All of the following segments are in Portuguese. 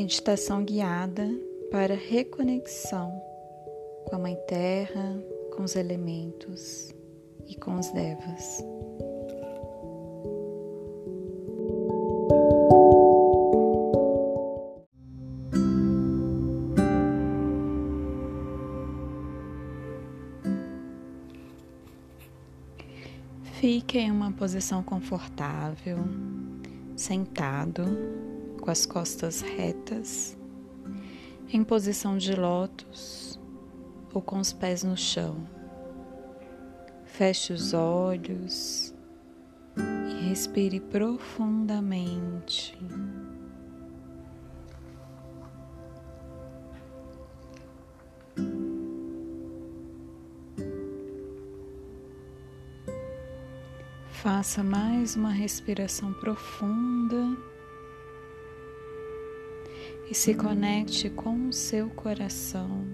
Meditação guiada para reconexão com a Mãe Terra, com os elementos e com os devas. Fique em uma posição confortável, sentado, com as costas retas, em posição de lótus ou com os pés no chão. Feche os olhos e respire profundamente. Faça mais uma respiração profunda e se conecte com o seu coração.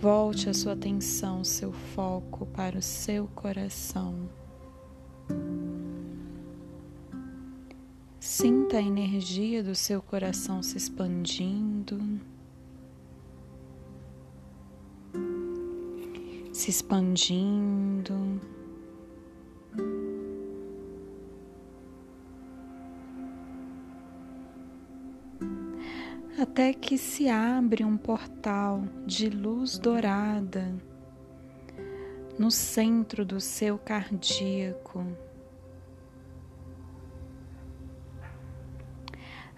Volte a sua atenção, seu foco para o seu coração. Sinta a energia do seu coração se expandindo, se expandindo. Até que se abre um portal de luz dourada no centro do seu cardíaco.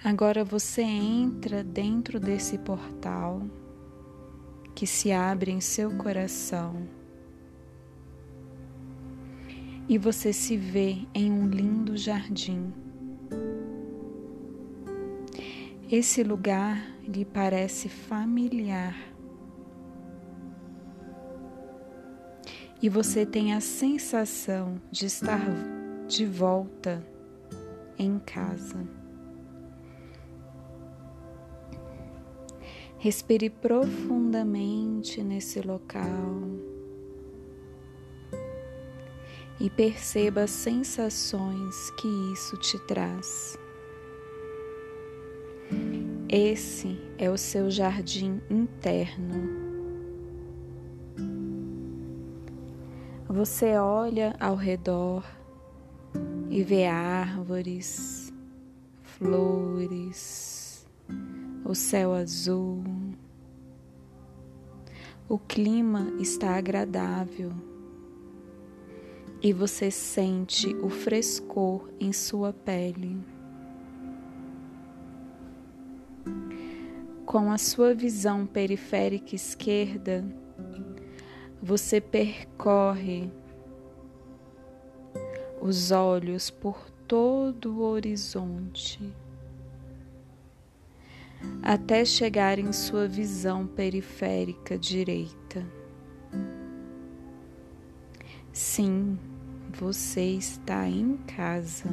Agora você entra dentro desse portal que se abre em seu coração e você se vê em um lindo jardim. Esse lugar lhe parece familiar. E você tem a sensação de estar de volta em casa. Respire profundamente nesse local e perceba as sensações que isso te traz. Esse é o seu jardim interno. Você olha ao redor e vê árvores, flores, o céu azul. O clima está agradável e você sente o frescor em sua pele. Com a sua visão periférica esquerda, você percorre os olhos por todo o horizonte até chegar em sua visão periférica direita. Sim, você está em casa.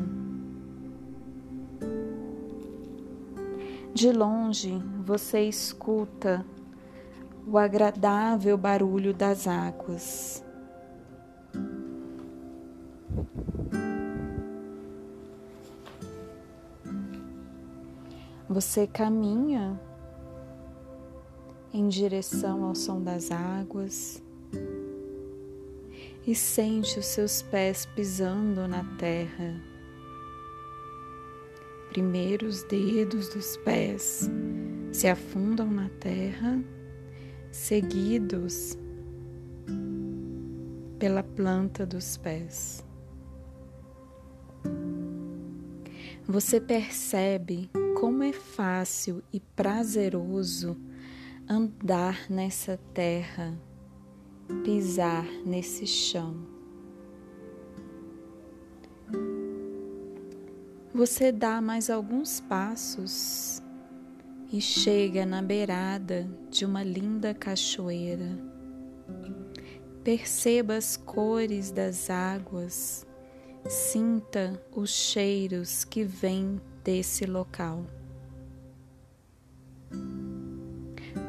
De longe você escuta o agradável barulho das águas. Você caminha em direção ao som das águas e sente os seus pés pisando na terra. Primeiro, os dedos dos pés se afundam na terra, seguidos pela planta dos pés. Você percebe como é fácil e prazeroso andar nessa terra, pisar nesse chão. Você dá mais alguns passos e chega na beirada de uma linda cachoeira. Perceba as cores das águas, sinta os cheiros que vêm desse local.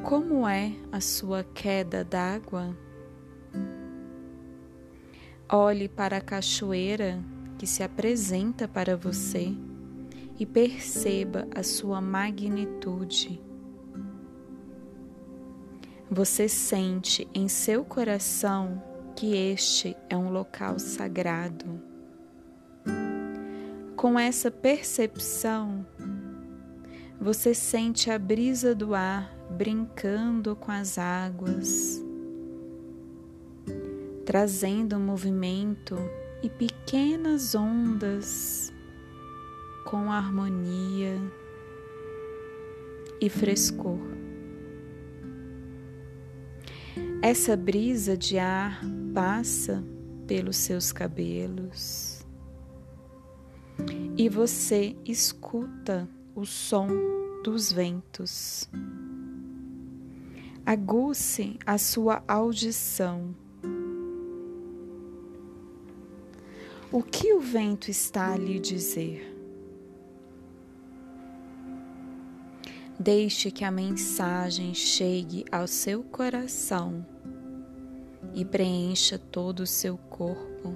Como é a sua queda d'água? Olhe para a cachoeira que se apresenta para você e perceba a sua magnitude. Você sente em seu coração que este é um local sagrado. Com essa percepção, você sente a brisa do ar brincando com as águas, trazendo movimento e pequenas ondas com harmonia e frescor. Essa brisa de ar passa pelos seus cabelos e você escuta o som dos ventos. Aguce a sua audição. O que o vento está a lhe dizer? Deixe que a mensagem chegue ao seu coração e preencha todo o seu corpo.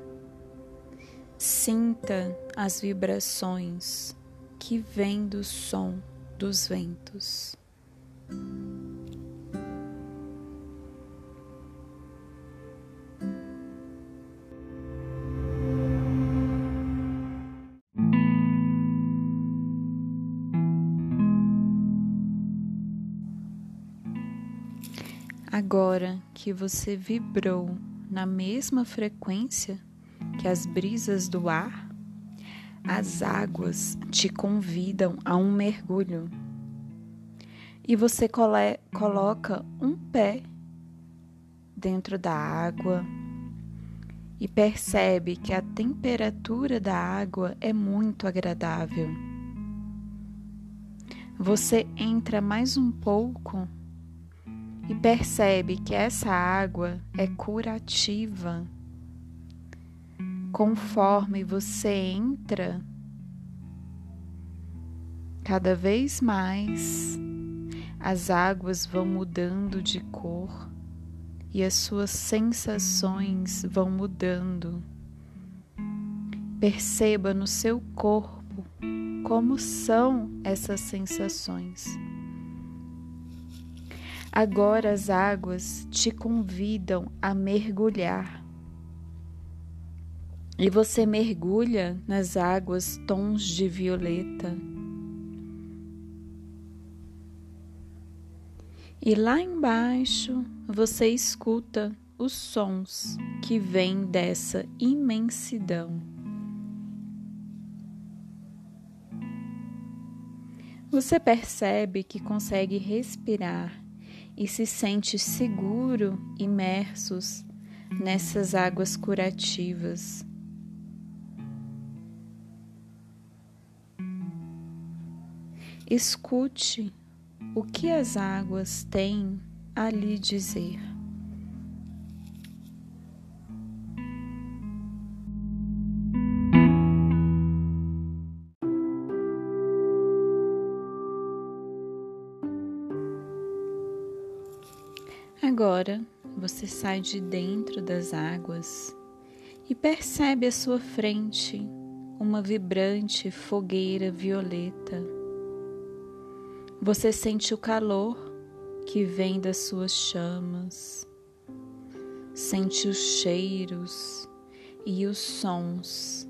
Sinta as vibrações que vêm do som dos ventos. Agora que você vibrou na mesma frequência que as brisas do ar, as águas te convidam a um mergulho. E você coloca um pé dentro da água e percebe que a temperatura da água é muito agradável. Você entra mais um pouco e percebe que essa água é curativa. Conforme você entra, cada vez mais as águas vão mudando de cor e as suas sensações vão mudando. Perceba no seu corpo como são essas sensações. Agora as águas te convidam a mergulhar. E você mergulha nas águas tons de violeta. E lá embaixo você escuta os sons que vêm dessa imensidão. Você percebe que consegue respirar e se sente seguro imersos nessas águas curativas. Escute o que as águas têm a lhe dizer. Agora você sai de dentro das águas e percebe à sua frente uma vibrante fogueira violeta. Você sente o calor que vem das suas chamas, sente os cheiros e os sons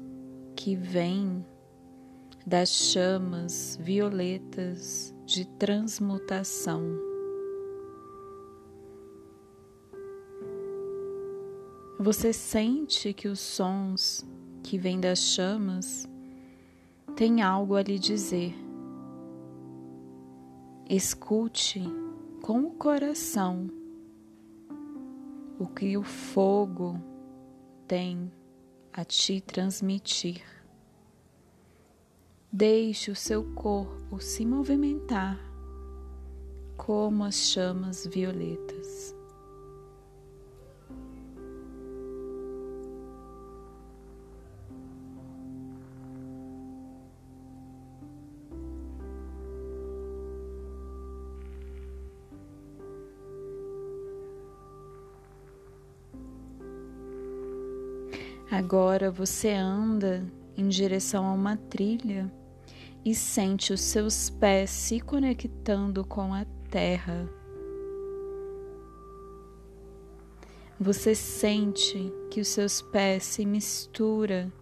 que vêm das chamas violetas de transmutação. Você sente que os sons que vêm das chamas têm algo a lhe dizer. Escute com o coração o que o fogo tem a te transmitir. Deixe o seu corpo se movimentar como as chamas violetas. Agora você anda em direção a uma trilha e sente os seus pés se conectando com a terra. Você sente que os seus pés se misturam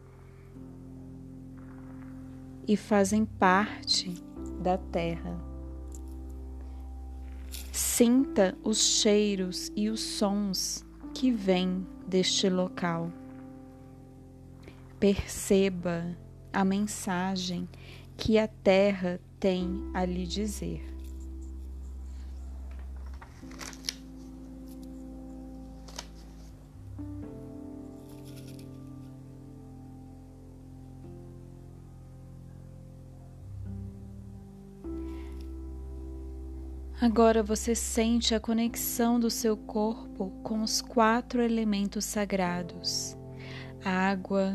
e fazem parte da terra. Sinta os cheiros e os sons que vêm deste local. Perceba a mensagem que a terra tem a lhe dizer. Agora você sente a conexão do seu corpo com os quatro elementos sagrados: água,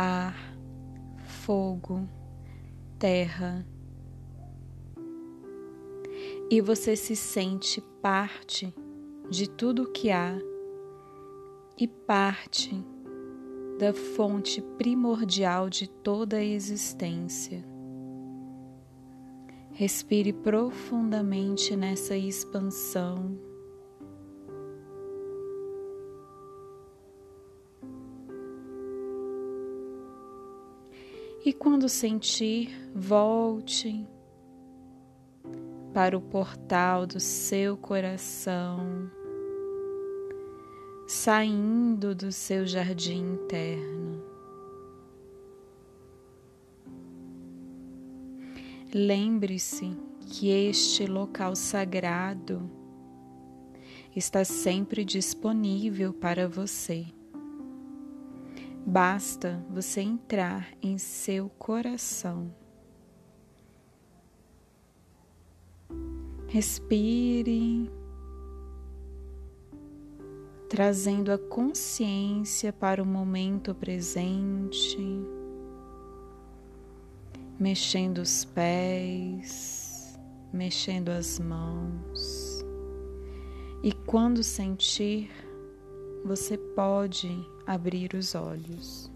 ar, fogo, terra. E você se sente parte de tudo que há e parte da fonte primordial de toda a existência. Respire profundamente nessa expansão. E quando sentir, volte para o portal do seu coração, saindo do seu jardim interno. Lembre-se que este local sagrado está sempre disponível para você. Basta você entrar em seu coração. Respire, trazendo a consciência para o momento presente mexendo os pés, mexendo as mãos. E quando sentir, você pode abrir os olhos.